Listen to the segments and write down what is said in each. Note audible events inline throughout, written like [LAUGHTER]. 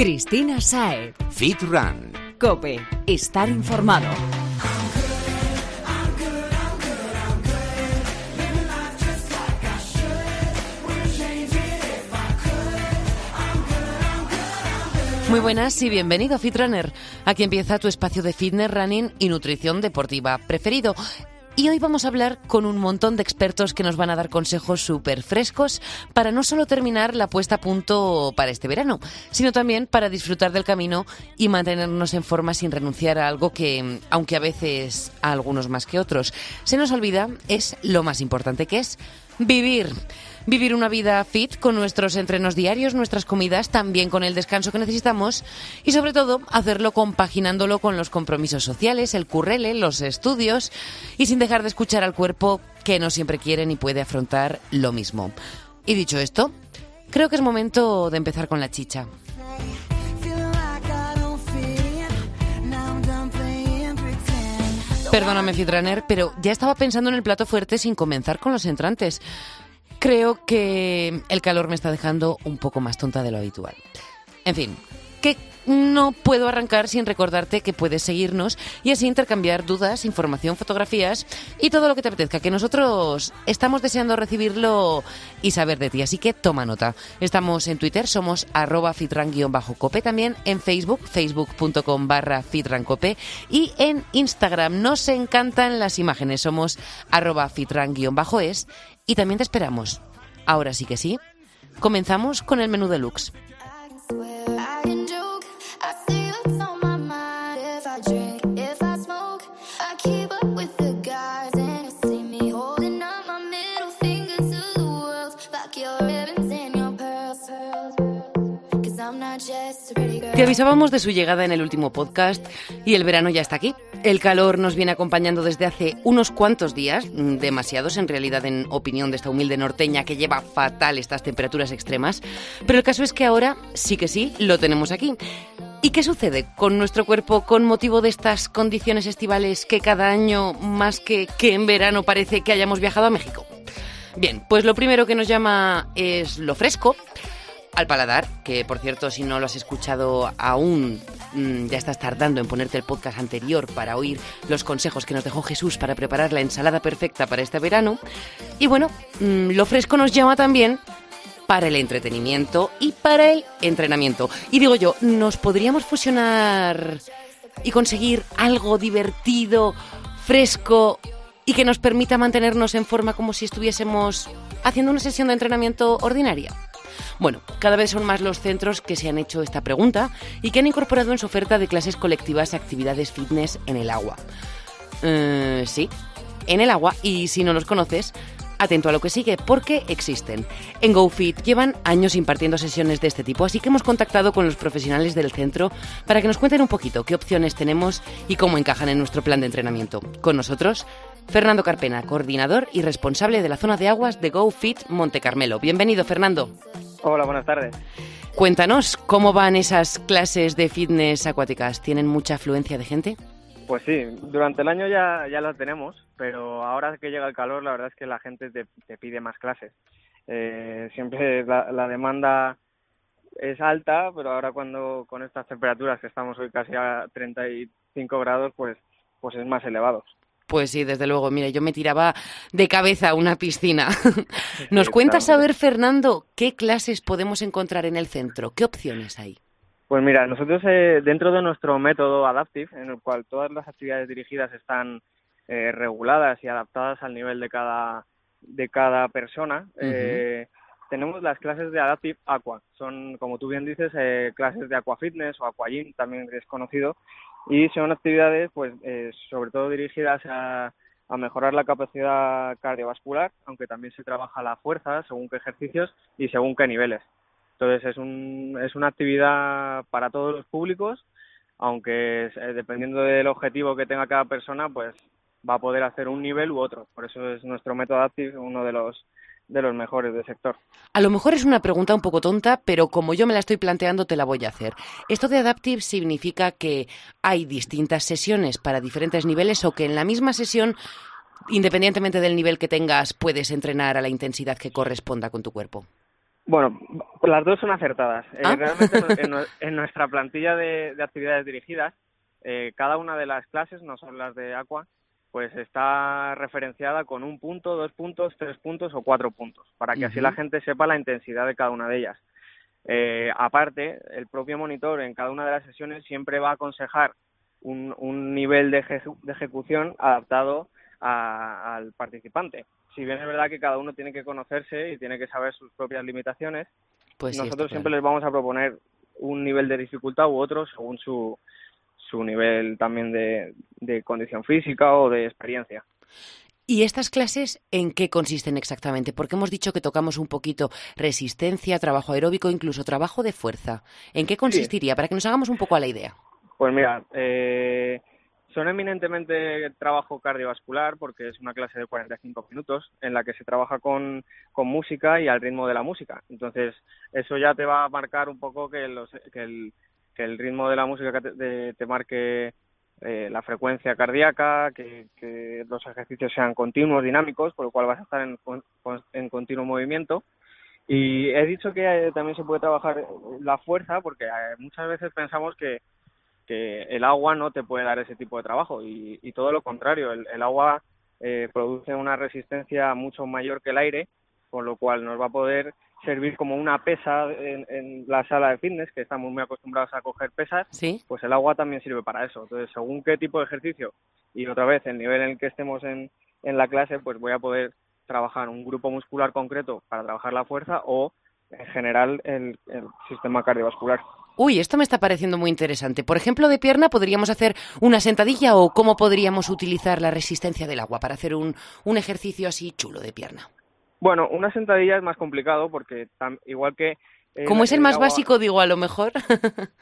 Cristina Sae. Fit Run. Cope. Estar informado. Muy buenas y bienvenido a Fitrunner. Aquí empieza tu espacio de fitness, running y nutrición deportiva preferido. Y hoy vamos a hablar con un montón de expertos que nos van a dar consejos súper frescos para no solo terminar la puesta a punto para este verano, sino también para disfrutar del camino y mantenernos en forma sin renunciar a algo que, aunque a veces a algunos más que otros, se nos olvida, es lo más importante que es vivir vivir una vida fit con nuestros entrenos diarios, nuestras comidas, también con el descanso que necesitamos y sobre todo hacerlo compaginándolo con los compromisos sociales, el currele, los estudios y sin dejar de escuchar al cuerpo que no siempre quiere ni puede afrontar lo mismo. Y dicho esto, creo que es momento de empezar con la chicha. Perdóname, Fitraner, pero ya estaba pensando en el plato fuerte sin comenzar con los entrantes. Creo que el calor me está dejando un poco más tonta de lo habitual. En fin, que no puedo arrancar sin recordarte que puedes seguirnos y así intercambiar dudas, información, fotografías y todo lo que te apetezca, que nosotros estamos deseando recibirlo y saber de ti. Así que toma nota. Estamos en Twitter, somos arroba fitran-cope, también en Facebook, facebook.com barra fitrancope y en Instagram. Nos encantan las imágenes, somos arroba fitran-es y también te esperamos. Ahora sí que sí. Comenzamos con el menú deluxe. Te avisábamos de su llegada en el último podcast y el verano ya está aquí. El calor nos viene acompañando desde hace unos cuantos días, mm, demasiados en realidad en opinión de esta humilde norteña que lleva fatal estas temperaturas extremas, pero el caso es que ahora sí que sí, lo tenemos aquí. ¿Y qué sucede con nuestro cuerpo con motivo de estas condiciones estivales que cada año, más que, que en verano, parece que hayamos viajado a México? Bien, pues lo primero que nos llama es lo fresco al paladar, que por cierto, si no lo has escuchado aún, mm, ya estás tardando en ponerte el podcast anterior para oír los consejos que nos dejó Jesús para preparar la ensalada perfecta para este verano. Y bueno, mm, lo fresco nos llama también para el entretenimiento y para el entrenamiento. Y digo yo, ¿nos podríamos fusionar y conseguir algo divertido, fresco y que nos permita mantenernos en forma como si estuviésemos haciendo una sesión de entrenamiento ordinaria? Bueno, cada vez son más los centros que se han hecho esta pregunta y que han incorporado en su oferta de clases colectivas actividades fitness en el agua. Eh, sí, en el agua y si no los conoces, atento a lo que sigue, porque existen. En GoFit llevan años impartiendo sesiones de este tipo, así que hemos contactado con los profesionales del centro para que nos cuenten un poquito qué opciones tenemos y cómo encajan en nuestro plan de entrenamiento. Con nosotros, Fernando Carpena, coordinador y responsable de la zona de aguas de GoFit Monte Carmelo. Bienvenido, Fernando. Hola, buenas tardes. Cuéntanos, ¿cómo van esas clases de fitness acuáticas? ¿Tienen mucha afluencia de gente? Pues sí, durante el año ya, ya las tenemos, pero ahora que llega el calor, la verdad es que la gente te, pide más clases. Eh, siempre la, demanda es alta, pero ahora cuando con estas temperaturas que estamos hoy casi a 35 grados, pues, pues es más elevado. Pues sí, desde luego. Mire, yo me tiraba de cabeza a una piscina. [LAUGHS] ¿Nos cuentas saber, Fernando, qué clases podemos encontrar en el centro? ¿Qué opciones hay? Pues mira, nosotros eh, dentro de nuestro método Adaptive, en el cual todas las actividades dirigidas están eh, reguladas y adaptadas al nivel de cada de cada persona, eh, tenemos las clases de Adaptive Aqua. Son, como tú bien dices, clases de Aqua Fitness o Aqua Gym, también es conocido, y son actividades pues eh, sobre todo dirigidas a, a, mejorar la capacidad cardiovascular, aunque también se trabaja la fuerza según qué ejercicios y según qué niveles. Entonces es, un, es una actividad para todos los públicos, aunque eh, dependiendo del objetivo que tenga cada persona, pues va a poder hacer un nivel u otro. Por eso es nuestro método Active uno de los de los mejores del sector. A lo mejor es una pregunta un poco tonta, pero como yo me la estoy planteando, te la voy a hacer. ¿Esto de Adaptive significa que hay distintas sesiones para diferentes niveles o que en la misma sesión, independientemente del nivel que tengas, puedes entrenar a la intensidad que corresponda con tu cuerpo? Bueno, las dos son acertadas. Eh, Ah. realmente en, [LAUGHS] en nuestra plantilla de, de actividades dirigidas, eh, cada una de las clases, no son las de Aqua, pues está referenciada con un punto, dos puntos, tres puntos o cuatro puntos, para que así la gente sepa la intensidad de cada una de ellas. Eh, aparte, el propio monitor en cada una de las sesiones siempre va a aconsejar un, un nivel de, ejecu- de ejecución adaptado a- al participante. Si bien es verdad que cada uno tiene que conocerse y tiene que saber sus propias limitaciones, Pues nosotros siempre claro. les vamos a proponer un nivel de dificultad u otro según su, su nivel también de, de condición física o de experiencia. ¿Y estas clases en qué consisten exactamente? Porque hemos dicho que tocamos un poquito resistencia, trabajo aeróbico, incluso trabajo de fuerza. ¿En qué consistiría? Para que nos hagamos un poco a la idea. Pues mira, eh, son eminentemente trabajo cardiovascular porque es una clase de 45 minutos en la que se trabaja con, con música y al ritmo de la música. Entonces, eso ya te va a marcar un poco que, los, que, el, que el ritmo de la música te, de- te marque eh, la frecuencia cardíaca, que, los ejercicios sean continuos, dinámicos, por lo cual vas a estar en, en continuo movimiento. Y he dicho que eh, también se puede trabajar la fuerza porque eh, muchas veces pensamos que, el agua no te puede dar ese tipo de trabajo y, y todo lo contrario, el, el agua eh, produce una resistencia mucho mayor que el aire, con lo cual nos va a poder servir como una pesa en, en la sala de fitness, que estamos muy acostumbrados a coger pesas, ¿Sí? pues el agua también sirve para eso. Entonces, según qué tipo de ejercicio y otra vez el nivel en el que estemos en, en la clase, pues voy a poder trabajar un grupo muscular concreto para trabajar la fuerza o en general el, el sistema cardiovascular. Uy, esto me está pareciendo muy interesante. Por ejemplo, de pierna, ¿podríamos hacer una sentadilla o cómo podríamos utilizar la resistencia del agua para hacer un, un ejercicio así chulo de pierna? Bueno, una sentadilla es más complicado porque tam- igual que... eh, Como es el más agua- básico, digo, a lo mejor. [LAUGHS]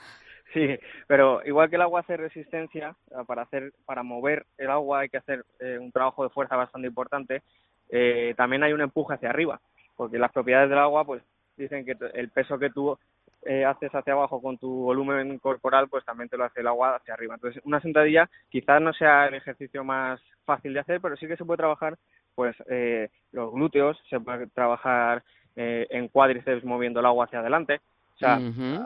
Sí, pero igual que el agua hace resistencia, eh, para hacer, para mover el agua hay que hacer eh, un trabajo de fuerza bastante importante. eh, también hay un empuje hacia arriba, porque las propiedades del agua, pues dicen que el peso que tú eh, haces hacia abajo con tu volumen corporal, pues también te lo hace el agua hacia arriba. Entonces, una sentadilla quizás no sea el ejercicio más fácil de hacer, pero sí que se puede trabajar, pues eh, los glúteos, se puede trabajar eh, en cuádriceps moviendo el agua hacia adelante. O sea,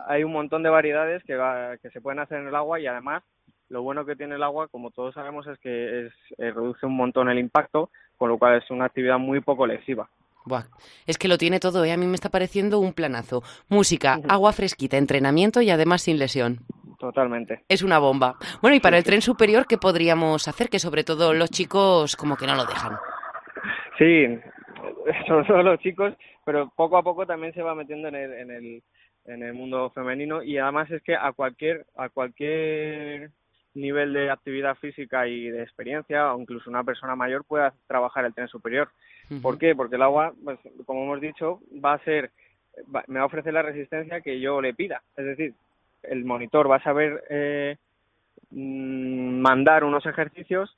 hay un montón de variedades que, va- que se pueden hacer en el agua y además lo bueno que tiene el agua, como todos sabemos, es que es, eh, reduce un montón el impacto, con lo cual es una actividad muy poco lesiva. Buah, es que lo tiene todo, ¿eh? A mí me está pareciendo un planazo. Música, agua fresquita, entrenamiento y además sin lesión. Totalmente. Es una bomba. Bueno, y para Sí, el sí. tren superior, ¿qué podríamos hacer? Que sobre todo los chicos como que no lo dejan. Sí, [LAUGHS] sobre todo los chicos, pero poco a poco también se va metiendo en el, en el, en el mundo femenino y además es que a cualquier, a cualquier nivel de actividad física y de experiencia, o incluso una persona mayor pueda trabajar el tren superior. ¿Por qué? Porque el agua, pues, como hemos dicho, va a ser, va- me va a ofrecer la resistencia que yo le pida. Es decir, el monitor va a saber eh, mm, mandar unos ejercicios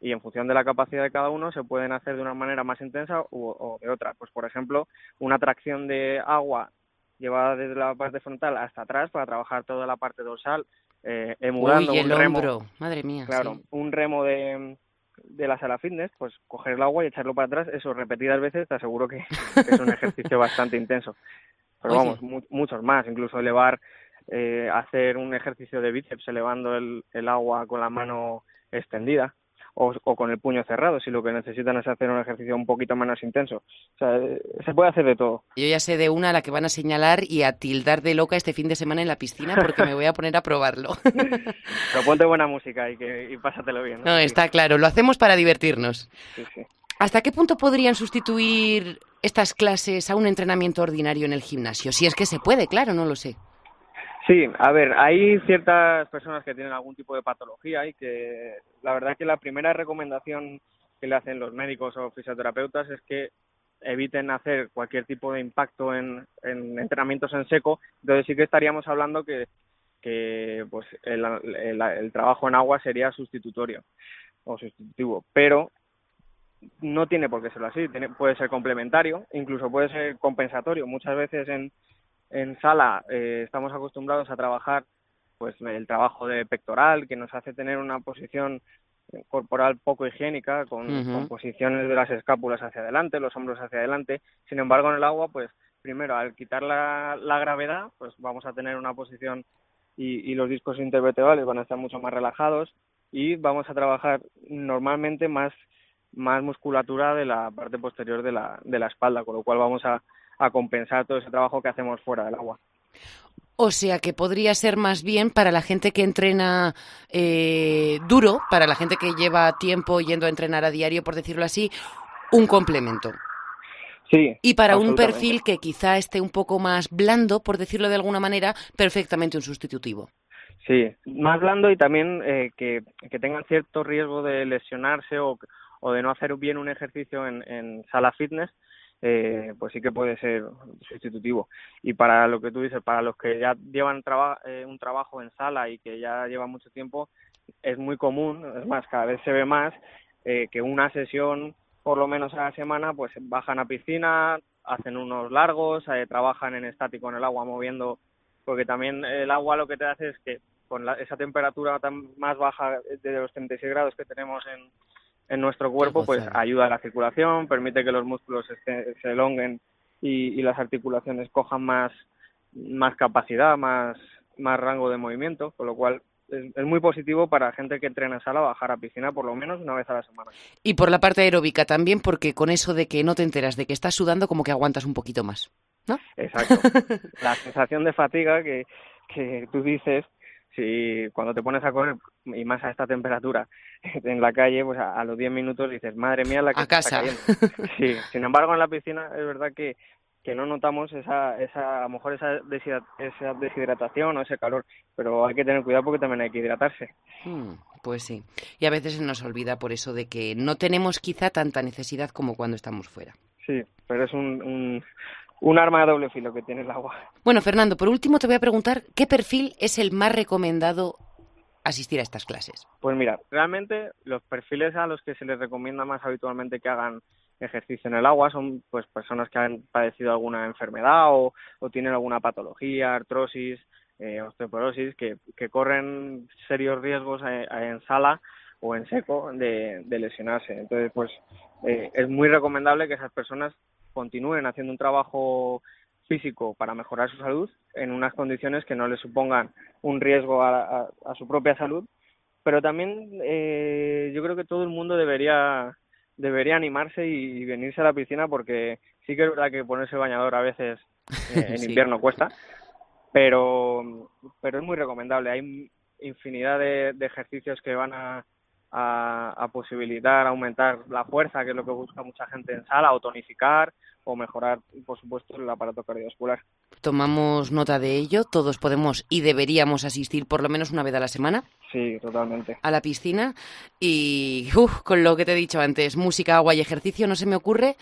y en función de la capacidad de cada uno se pueden hacer de una manera más intensa u- o de otra. Pues, por ejemplo, una tracción de agua llevada desde la parte frontal hasta atrás para trabajar toda la parte dorsal, eh, emulando Uy, el un remo, hombro. Madre mía. claro, sí. un remo de, de la sala fitness, pues coger el agua y echarlo para atrás, eso repetidas veces, te aseguro que, es un ejercicio bastante intenso. Pero Oye. vamos, mu- muchos más, incluso elevar, eh, hacer un ejercicio de bíceps elevando el, el agua con la mano extendida o, o con el puño cerrado, si lo que necesitan es hacer un ejercicio un poquito menos intenso. O sea, eh, se puede hacer de todo. Yo ya sé de una a la que van a señalar y a tildar de loca este fin de semana en la piscina porque me voy a poner a probarlo. [LAUGHS] Pero ponte buena música y, que, y pásatelo bien. No, está claro, lo hacemos para divertirnos. sí, sí. ¿Hasta qué punto podrían sustituir estas clases a un entrenamiento ordinario en el gimnasio? Si es que se puede, claro, no lo sé. Sí, a ver, hay ciertas personas que tienen algún tipo de patología y que la verdad que la primera recomendación que le hacen los médicos o fisioterapeutas es que eviten hacer cualquier tipo de impacto en, en entrenamientos en seco. Entonces sí que estaríamos hablando que, que pues el, el- el trabajo en agua sería sustitutorio o sustitutivo, pero no tiene por qué serlo así, tiene, puede ser complementario, incluso puede ser compensatorio. Muchas veces en, en sala eh, estamos acostumbrados a trabajar pues el trabajo de pectoral que nos hace tener una posición corporal poco higiénica con, posiciones de las escápulas hacia adelante, los hombros hacia adelante. Sin embargo, en el agua pues primero, al quitar la, la gravedad, pues vamos a tener una posición y, y los discos intervertebrales van a estar mucho más relajados y vamos a trabajar normalmente más más musculatura de la parte posterior de la, de la espalda, con lo cual vamos a, a compensar todo ese trabajo que hacemos fuera del agua. O sea que podría ser más bien para la gente que entrena eh, duro, para la gente que lleva tiempo yendo a entrenar a diario, por decirlo así, un complemento. Sí. Y para un perfil que quizá esté un poco más blando, por decirlo de alguna manera, perfectamente un sustitutivo. Sí, más blando y también eh, que, que tengan cierto riesgo de lesionarse o, o de no hacer bien un ejercicio en, en sala fitness, eh, pues sí que puede ser sustitutivo. Y para lo que tú dices, para los que ya llevan eh, un trabajo en sala y que ya llevan mucho tiempo, es muy común, es más, cada vez se ve más eh, que una sesión, por lo menos a la semana, pues bajan a piscina, hacen unos largos, eh, trabajan en estático en el agua moviendo, porque también el agua lo que te hace es que con la, esa temperatura tan más baja de los 36 grados que tenemos en, en nuestro cuerpo, pues ayuda a la circulación, permite que los músculos se, se elonguen y, y, las articulaciones cojan más, más capacidad, más, más rango de movimiento, con lo cual es, es, muy positivo para gente que entrena en sala bajar a piscina por lo menos una vez a la semana. Y por la parte aeróbica también, porque con eso de que no te enteras de que estás sudando, como que aguantas un poquito más. ¿No? Exacto. [LAUGHS] la sensación de fatiga que, que tú dices, si cuando te pones a correr y más a esta temperatura [LAUGHS] en la calle, pues a, a los 10 minutos dices, madre mía, la que a casa. Está cayendo. [LAUGHS] Sí, sin embargo en la piscina es verdad que, que no notamos esa, esa, a lo mejor esa, esa deshidratación o ese calor, pero hay que tener cuidado porque también hay que hidratarse. Hmm, pues sí, y a veces se nos olvida por eso de que no tenemos quizá tanta necesidad como cuando estamos fuera. Sí, pero es un, un, un arma de doble filo que tiene el agua. Bueno, Fernando, por último te voy a preguntar, ¿qué perfil es el más recomendado asistir a estas clases? Pues mira, realmente los perfiles a los que se les recomienda más habitualmente que hagan ejercicio en el agua son pues personas que han padecido alguna enfermedad o, o tienen alguna patología, artrosis, eh, osteoporosis, que, que corren serios riesgos eh, en sala o en seco de, de lesionarse. Entonces, pues eh, es muy recomendable que esas personas continúen haciendo un trabajo físico para mejorar su salud en unas condiciones que no les supongan un riesgo a, a, a su propia salud, pero también eh, yo creo que todo el mundo debería debería animarse y, y, venirse a la piscina porque sí que es verdad que ponerse bañador a veces [LAUGHS] eh, en sí. invierno cuesta, pero pero es muy recomendable. Hay infinidad de, de ejercicios que van a, a, a, posibilitar aumentar la fuerza, que es lo que busca mucha gente en sala, o tonificar, o mejorar, por supuesto, el aparato cardiovascular. Tomamos nota de ello. Todos podemos y deberíamos asistir por lo menos una vez a la semana. Sí, totalmente. A la piscina. Y uf, con lo que te he dicho antes, música, agua y ejercicio, no se me ocurre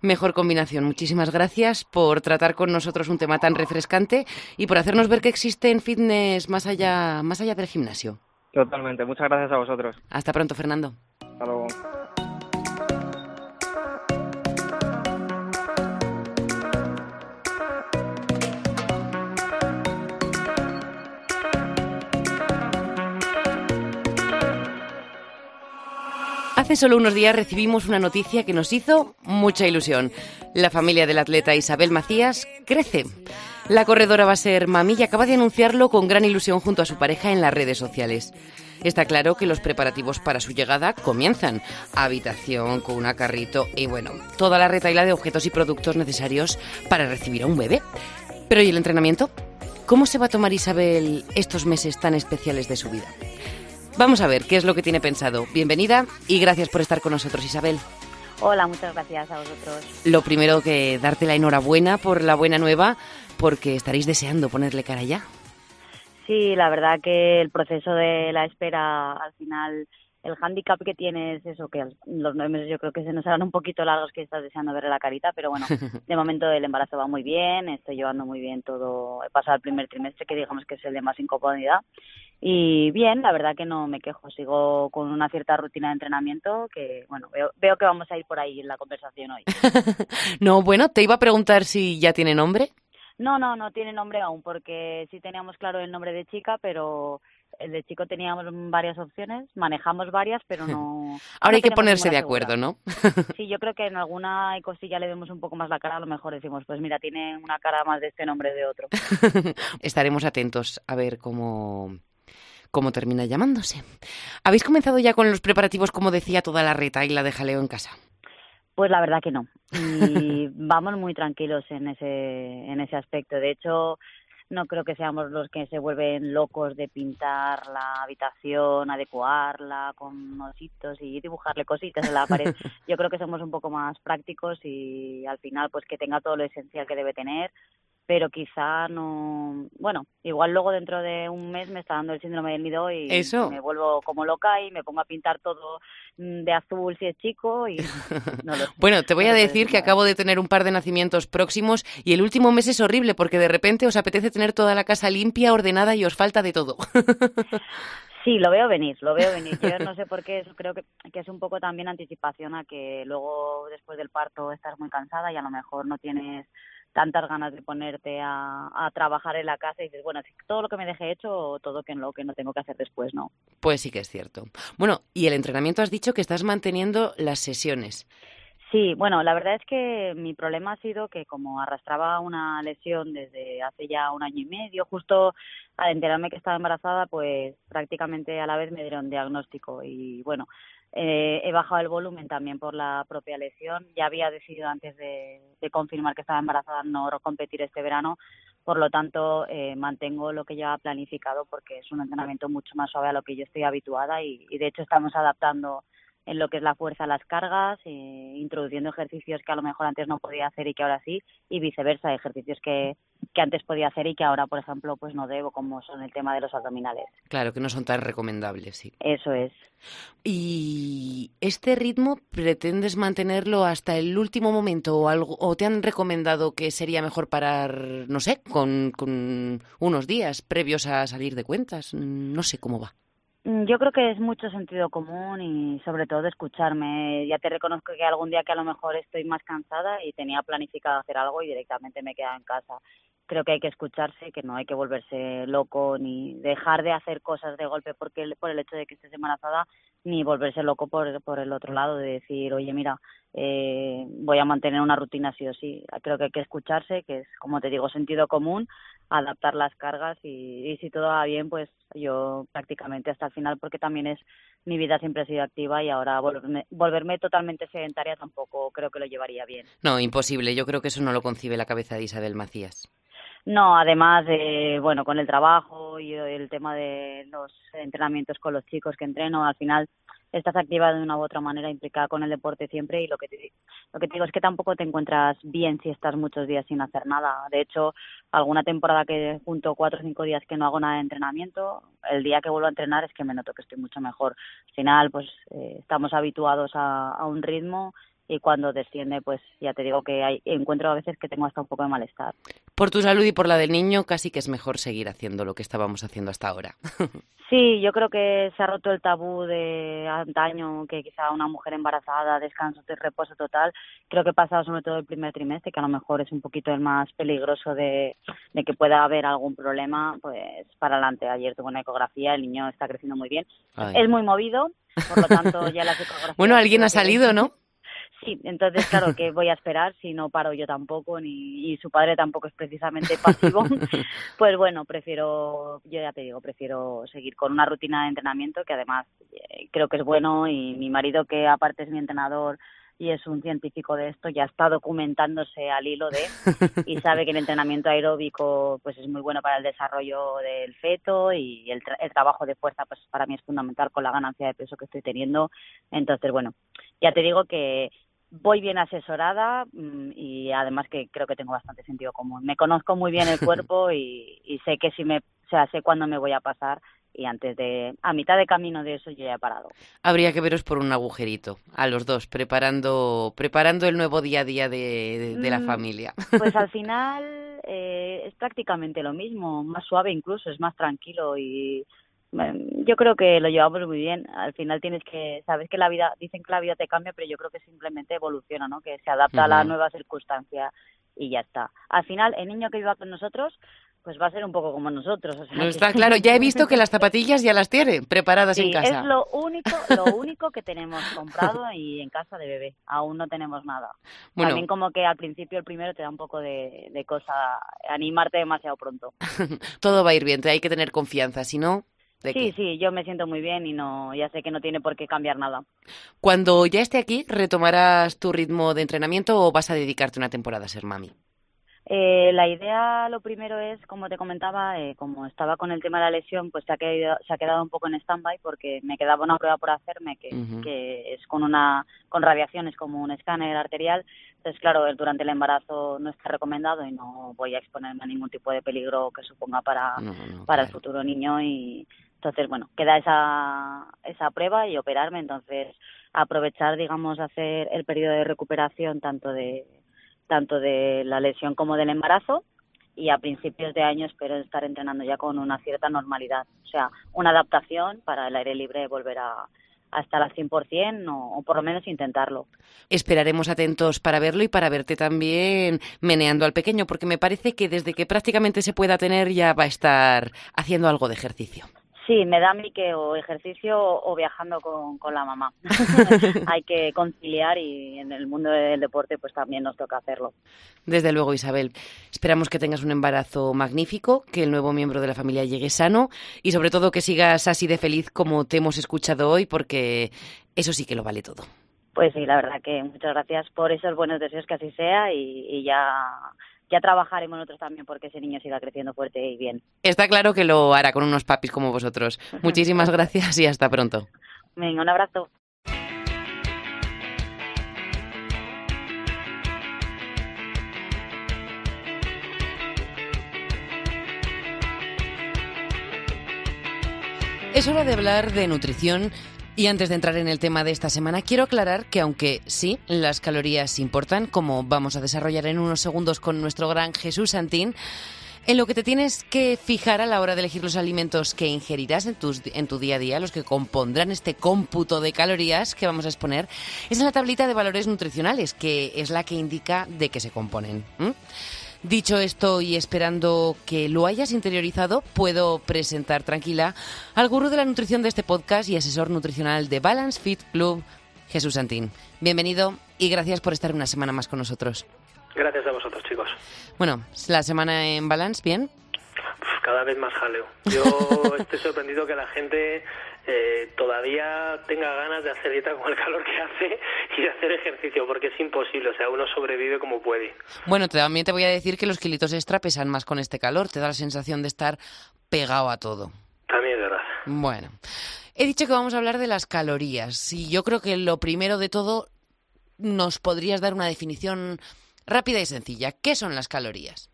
mejor combinación. Muchísimas gracias por tratar con nosotros un tema tan refrescante y por hacernos ver que existe en fitness más allá, más allá del gimnasio. Totalmente. Muchas gracias a vosotros. Hasta pronto, Fernando. Hasta luego. Hace solo unos días recibimos una noticia que nos hizo mucha ilusión. La familia del atleta Isabel Macías crece. La corredora va a ser mami y acaba de anunciarlo con gran ilusión junto a su pareja en las redes sociales. Está claro que los preparativos para su llegada comienzan. Habitación, con una carrito y bueno, toda la retaila de objetos y productos necesarios para recibir a un bebé. Pero ¿y el entrenamiento? ¿Cómo se va a tomar Isabel estos meses tan especiales de su vida? Vamos a ver qué es lo que tiene pensado. Bienvenida y gracias por estar con nosotros, Isabel. Hola, muchas gracias a vosotros. Lo primero que darte la enhorabuena por la buena nueva, porque estaréis deseando ponerle cara ya. Sí, la verdad que el proceso de la espera al final el hándicap que tiene es eso, que los nueve meses yo creo que se nos harán un poquito largos que estás deseando verle la carita, pero bueno, [LAUGHS] de momento el embarazo va muy bien, estoy llevando muy bien todo, he pasado el primer trimestre que digamos que es el de más incomodidad y bien, la verdad que no me quejo, sigo con una cierta rutina de entrenamiento que, bueno, veo, veo que vamos a ir por ahí en la conversación hoy. [LAUGHS] no, bueno, te iba a preguntar si ya tiene nombre. No, no, no tiene nombre aún, porque sí teníamos claro el nombre de chica, pero el de chico teníamos varias opciones, manejamos varias, pero no. [LAUGHS] Ahora hay que ponerse de acuerdo, ¿no? [LAUGHS] sí, yo creo que en alguna cosilla le vemos un poco más la cara, a lo mejor decimos, pues mira, tiene una cara más de este nombre de otro. Estaremos atentos a ver cómo cómo termina llamándose. ¿Habéis comenzado ya con los preparativos, como decía, toda la reta y la de jaleo en casa? Pues la verdad que no. Y [LAUGHS] vamos muy tranquilos en ese, en ese aspecto. De hecho, no creo que seamos los que se vuelven locos de pintar la habitación, adecuarla con ositos y dibujarle cositas en la pared. [LAUGHS] Yo creo que somos un poco más prácticos y al final pues que tenga todo lo esencial que debe tener pero quizá no, bueno, igual luego dentro de un mes me está dando el síndrome del nido y me vuelvo como loca y me pongo a pintar todo mm, de azul si es chico y [LAUGHS] no lo Bueno, te voy a decir que acabo de tener un par de nacimientos próximos y el último mes es horrible porque de repente os apetece tener toda la casa limpia, ordenada y os falta de todo. [LAUGHS] Sí, lo veo venir, lo veo venir. Yo no sé por qué, eso creo que, que, es un poco también anticipación a que luego después del parto estás muy cansada y a lo mejor no tienes tantas ganas de ponerte a, a, trabajar en la casa y dices, bueno, todo lo que me deje hecho todo que lo que no tengo que hacer después, ¿no? Pues sí que es cierto. Bueno, y el entrenamiento has dicho que estás manteniendo las sesiones. Sí, bueno, la verdad es que mi problema ha sido que como arrastraba una lesión desde hace ya un año y medio, justo al enterarme que estaba embarazada, pues prácticamente a la vez me dieron diagnóstico y bueno, eh, he bajado el volumen también por la propia lesión. Ya había decidido antes de, confirmar que estaba embarazada no competir este verano. Por lo tanto, eh, mantengo lo que ya planificado porque es un entrenamiento mucho más suave a lo que yo estoy habituada y de hecho estamos adaptando en lo que es la fuerza las cargas, eh, introduciendo ejercicios que a lo mejor antes no podía hacer y que ahora sí, y viceversa, ejercicios que, que antes podía hacer y que ahora, por ejemplo, pues no debo, como son el tema de los abdominales. Claro, que no son tan recomendables, sí. Eso es. ¿Y este ritmo pretendes mantenerlo hasta el último momento o, algo, o te han recomendado que sería mejor parar, no sé, con, con unos días previos a salir de cuentas? No sé cómo va. Mm, yo creo que es mucho sentido común y sobre todo escucharme. Ya te reconozco que algún día que a lo mejor estoy más cansada y tenía planificado hacer algo y directamente me quedaba en casa. Creo que hay que escucharse, que no hay que volverse loco ni dejar de hacer cosas de golpe porque por el hecho de que estés embarazada ni volverse loco por, por el otro lado de decir, oye, mira, eh, voy a mantener una rutina sí o sí. Creo que hay que escucharse, que es, como te digo, sentido común, adaptar las cargas y, si todo va bien, pues yo prácticamente hasta el final, porque también es mi vida siempre ha sido activa y ahora volverme, volverme totalmente sedentaria tampoco creo que lo llevaría bien. No, imposible. Yo creo que eso no lo concibe la cabeza de Isabel Macías. No, además de, bueno, con el trabajo y el tema de los entrenamientos con los chicos que entreno, al final estás activa de una u otra manera, implicada con el deporte siempre y lo que te, lo que te digo es que tampoco te encuentras bien si estás muchos días sin hacer nada. De hecho, alguna temporada que junto cuatro o cinco días que no hago nada de entrenamiento, el día que vuelvo a entrenar es que me noto que estoy mucho mejor. Al final, pues eh, estamos habituados a, a un ritmo y cuando desciende, pues ya te digo que hay, encuentro a veces que tengo hasta un poco de malestar. Por tu salud y por la del niño, casi que es mejor seguir haciendo lo que estábamos haciendo hasta ahora. [LAUGHS] Sí, yo creo que se ha roto el tabú de antaño, que quizá una mujer embarazada, descanso reposo total. Creo que pasa sobre todo el primer trimestre, que a lo mejor es un poquito el más peligroso de, de que pueda haber algún problema, pues para adelante. Ayer tuve una ecografía, el niño está creciendo muy bien. Es muy movido, por lo tanto ya la [LAUGHS] ecografía... bueno, alguien ha salido, ¿no? Sí, entonces claro que voy a esperar si no paro yo tampoco ni y su padre tampoco es precisamente pasivo. [LAUGHS] pues bueno, prefiero, yo ya te digo, prefiero seguir con una rutina de entrenamiento que además eh, creo que es bueno y mi marido que aparte es mi entrenador y es un científico de esto, ya está documentándose al hilo de y sabe que el entrenamiento aeróbico pues es muy bueno para el desarrollo del feto y el, el trabajo de fuerza pues para mí es fundamental con la ganancia de peso que estoy teniendo. Entonces, bueno, ya te digo que voy bien asesorada mm, y además que creo que tengo bastante sentido común. Me conozco muy bien el [LAUGHS] cuerpo y, sé que si me, o sea, sé cuándo me voy a pasar y antes de, a mitad de camino de eso yo ya he parado. Habría que veros por un agujerito, a los dos, preparando, preparando el nuevo día a día de, de, la mm, familia. [LAUGHS] Pues al [LAUGHS] final eh, es prácticamente lo mismo, más suave incluso, es más tranquilo y yo creo que lo llevamos muy bien. Al final tienes que, sabes que la vida, dicen que la vida te cambia, pero yo creo que simplemente evoluciona, ¿no? Que se adapta a la nueva circunstancia y ya está. Al final, el niño que viva con nosotros pues va a ser un poco como nosotros. no está [LAUGHS] claro, ya he visto que las zapatillas ya las tiene preparadas en casa. Es lo único, lo único que tenemos comprado [LAUGHS] y en casa de bebé. Aún no tenemos nada. También como que al principio el primero te da un poco de, de cosa animarte demasiado pronto. [LAUGHS] Todo va a ir bien, hay que tener confianza, si no sí, sí, yo me siento muy bien y no, ya sé que no tiene por qué cambiar nada. Cuando ya esté aquí, ¿retomarás tu ritmo de entrenamiento o vas a dedicarte una temporada a ser mami? Eh, la idea, lo primero es, como te comentaba, eh, como estaba con el tema de la lesión, pues se ha quedado, se ha quedado un poco en stand-by porque me quedaba una prueba por hacerme que, que es con una con radiaciones como un escáner arterial. Entonces, claro, durante el embarazo no está recomendado y no voy a exponerme a ningún tipo de peligro que suponga para, para el futuro niño y entonces, bueno, queda esa, esa prueba y operarme. Entonces, aprovechar, digamos, hacer el periodo de recuperación tanto de, tanto de la lesión como del embarazo y a principios de año espero estar entrenando ya con una cierta normalidad. O sea, una adaptación para el aire libre volver a, estar al 100% o, o por lo menos intentarlo. Esperaremos atentos para verlo y para verte también meneando al pequeño, porque me parece que desde que prácticamente se pueda tener ya va a estar haciendo algo de ejercicio. Sí, me da a mí que o ejercicio o viajando con, con la mamá. [LAUGHS] Hay que conciliar y en el mundo del deporte pues también nos toca hacerlo. Desde luego, Isabel. Esperamos que tengas un embarazo magnífico, que el nuevo miembro de la familia llegue sano y sobre todo que sigas así de feliz como te hemos escuchado hoy porque eso sí que lo vale todo. Pues sí, la verdad que muchas gracias por esos buenos deseos que así sea y, y ya ya trabajaremos nosotros también porque ese niño siga creciendo fuerte y bien. Está claro que lo hará con unos papis como vosotros. [LAUGHS] Muchísimas gracias y hasta pronto. Venga, un abrazo. Es hora de hablar de nutrición y antes de entrar en el tema de esta semana, quiero aclarar que aunque sí, las calorías importan, como vamos a desarrollar en unos segundos con nuestro gran Jesús Santín, en lo que te tienes que fijar a la hora de elegir los alimentos que ingerirás en, tus, en tu día a día, los que compondrán este cómputo de calorías que vamos a exponer, es en la tablita de valores nutricionales, que es la que indica de qué se componen. Dicho esto y esperando que lo hayas interiorizado, puedo presentar tranquila al gurú de la nutrición de este podcast y asesor nutricional de Balance Fit Club, Jesús Santín. Bienvenido y gracias por estar una semana más con nosotros. Gracias a vosotros, chicos. Bueno, la semana en Balance, ¿bien? cada vez más jaleo. Yo [LAUGHS] estoy sorprendido que la gente eh, todavía tenga ganas de hacer dieta con el calor que hace [LAUGHS] y de hacer ejercicio, porque es imposible, o sea, uno sobrevive como puede. Bueno, también te voy a decir que los kilitos extra pesan más con este calor, te da la sensación de estar pegado a todo. También es verdad. Bueno, he dicho que vamos a hablar de las calorías y yo creo que lo primero de todo nos podrías dar una definición rápida y sencilla. ¿Qué son las calorías?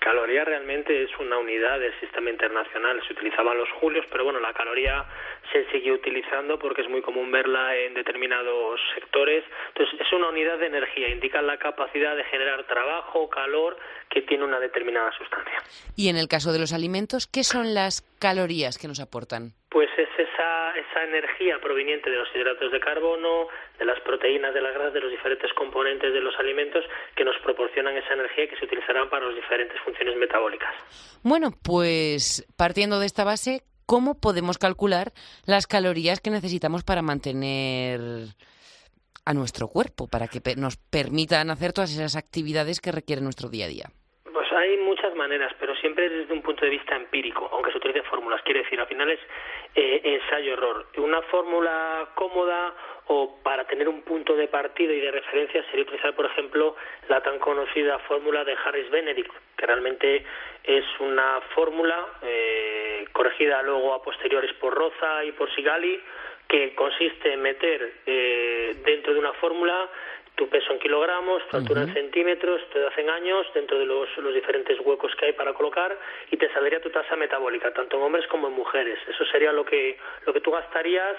Caloría realmente es una unidad del sistema internacional. Se utilizaban los julios, pero bueno, la caloría se sigue utilizando porque es muy común verla en determinados sectores. Entonces, es una unidad de energía, indica la capacidad de generar trabajo, calor que tiene una determinada sustancia. Y en el caso de los alimentos, ¿qué son las calorías que nos aportan? Pues es esa, esa energía proveniente de los hidratos de carbono, de las proteínas, de las grasas, de los diferentes componentes de los alimentos que nos proporcionan esa energía que se utilizará para las diferentes funciones metabólicas. Bueno, pues partiendo de esta base, ¿cómo podemos calcular las calorías que necesitamos para mantener a nuestro cuerpo, para que nos permitan hacer todas esas actividades que requiere nuestro día a día? Pues hay muchas maneras, pero siempre desde un punto de vista empírico, aunque se utilicen fórmulas. Quiere decir, al final es eh, ensayo-error. Una fórmula cómoda o para tener un punto de partida y de referencia sería utilizar, por ejemplo, la tan conocida fórmula de Harris-Benedict, que realmente es una fórmula eh, corregida luego a posteriores por Roza y por Sigali, que consiste en meter eh, dentro de una fórmula tu peso en kilogramos, tu altura en centímetros, tu edad en años, dentro de los, los, diferentes huecos que hay para colocar, y te saldría tu tasa metabólica, tanto en hombres como en mujeres. Eso sería lo que, lo que tú gastarías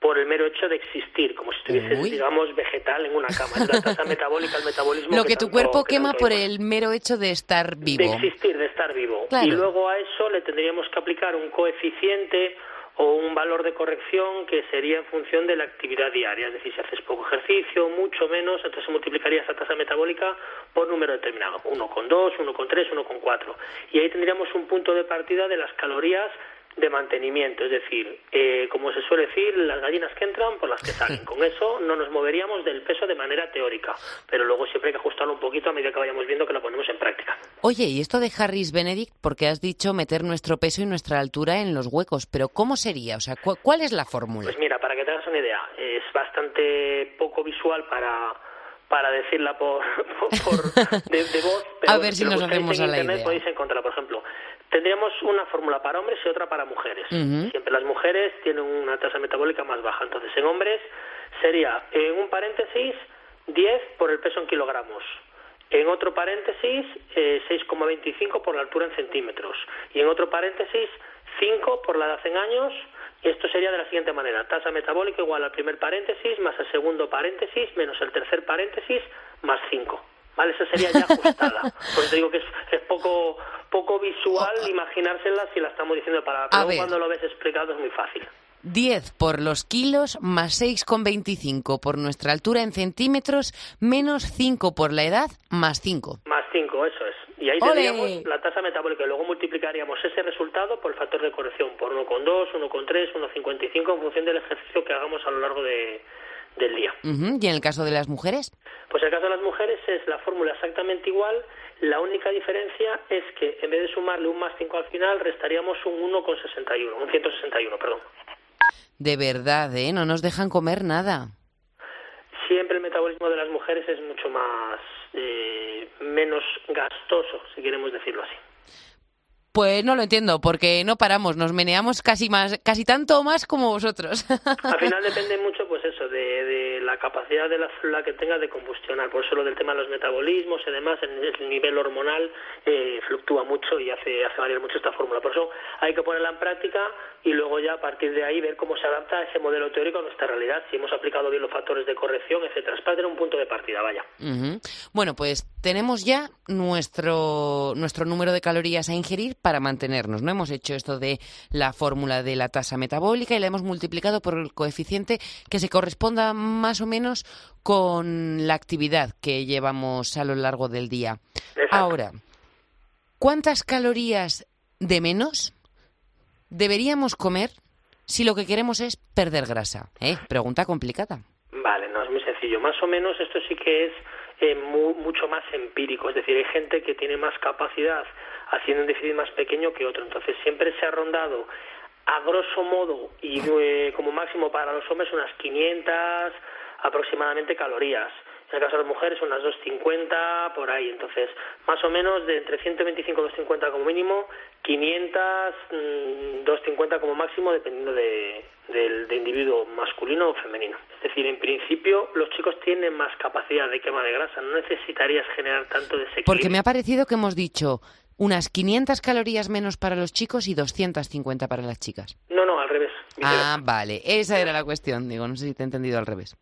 por el mero hecho de existir, como si estuvieses, digamos, vegetal en una cama. Es la tasa [LAUGHS] metabólica, el metabolismo. Lo que, tu cuerpo quema por el mero hecho de estar vivo. De existir, de estar vivo. Y luego a eso le tendríamos que aplicar un coeficiente o un valor de corrección que sería en función de la actividad diaria, es decir, si haces poco ejercicio, mucho menos, entonces se multiplicaría esa tasa metabólica por número determinado, 1,2, 1,3, 1,4. Y ahí tendríamos un punto de partida de las calorías de mantenimiento, es decir, eh, como se suele decir, las gallinas que entran por las que salen. [LAUGHS] Con eso no nos moveríamos del peso de manera teórica, pero luego siempre hay que ajustarlo un poquito a medida que vayamos viendo que lo ponemos en práctica. Oye, y esto de Harris Benedict, porque has dicho meter nuestro peso y nuestra altura en los huecos, pero ¿cómo sería? O sea, ¿cuál es la fórmula? Pues mira, para que te hagas una idea, es bastante poco visual para para decirla por, [LAUGHS] de, voz. [LAUGHS] Pero a ver si nos hacemos a la internet, idea. Podéis encontrarla, por ejemplo, Tendríamos una fórmula para hombres y otra para mujeres. Siempre las mujeres tienen una tasa metabólica más baja. Entonces, en hombres sería, en un paréntesis, 10 por el peso en kilogramos. En otro paréntesis, eh, 6,25 por la altura en centímetros. Y en otro paréntesis, 5 por la edad en años. Y esto sería de la siguiente manera. Tasa metabólica igual al primer paréntesis más el segundo paréntesis menos el tercer paréntesis más 5. ¿Vale? Esa sería ya ajustada. [LAUGHS] Por eso digo que es, poco, poco visual imaginársela si la estamos diciendo para... Pero cuando lo ves explicado es muy fácil. 10 por los kilos más 6,25 por nuestra altura en centímetros menos 5 por la edad más 5. Más 5, eso es. Y ahí tendríamos la tasa metabólica y luego multiplicaríamos ese resultado por el factor de corrección, por 1,2, 1,3, 1,55 en función del ejercicio que hagamos a lo largo de, del día. ¿Y en el caso de las mujeres? Pues en el caso de las mujeres es la fórmula exactamente igual. La única diferencia es que en vez de sumarle un más 5 al final, restaríamos un 1,61, un 161, perdón. De verdad, ¿eh? No nos dejan comer nada. Siempre el metabolismo de las mujeres es mucho más, eh, menos gastoso, si queremos decirlo así. Pues no lo entiendo, porque no paramos, nos meneamos casi más, casi tanto más como vosotros. Al final depende mucho, pues eso, de, capacidad de la célula que tenga de combustionar. Por eso lo del tema de los metabolismos y demás, en el nivel hormonal eh, fluctúa mucho y hace, hace variar mucho esta fórmula. Por eso hay que ponerla en práctica y luego ya a partir de ahí ver cómo se adapta ese modelo teórico a nuestra realidad, si hemos aplicado bien los factores de corrección, etcétera. Es para tener un punto de partida, vaya. Bueno, pues tenemos ya nuestro, nuestro número de calorías a ingerir para mantenernos. No hemos hecho esto de la fórmula de la tasa metabólica y la hemos multiplicado por el coeficiente que se corresponda más o menos con la actividad que llevamos a lo largo del día. Ahora, ¿cuántas calorías de menos deberíamos comer si lo que queremos es perder grasa? ¿Eh? Pregunta complicada. Vale, no es muy sencillo. Más o menos esto sí que es eh, mucho más empírico. Es decir, hay gente que tiene más capacidad haciendo un déficit más pequeño que otro. Entonces siempre se ha rondado a grosso modo y eh, como máximo para los hombres unas 500 aproximadamente calorías. En el caso de las mujeres unas 250 por ahí. Entonces, más o menos de entre 125 y 250 como mínimo, 500, 250 mm, como máximo, dependiendo de, del individuo masculino o femenino. Es decir, en principio los chicos tienen más capacidad de quema de grasa, no necesitarías generar tanto desequilibrio. Porque me ha parecido que hemos dicho unas 500 calorías menos para los chicos y 250 para las chicas. No, no, al revés. Ah, vale, esa era la cuestión. Digo, no sé si te he entendido al revés.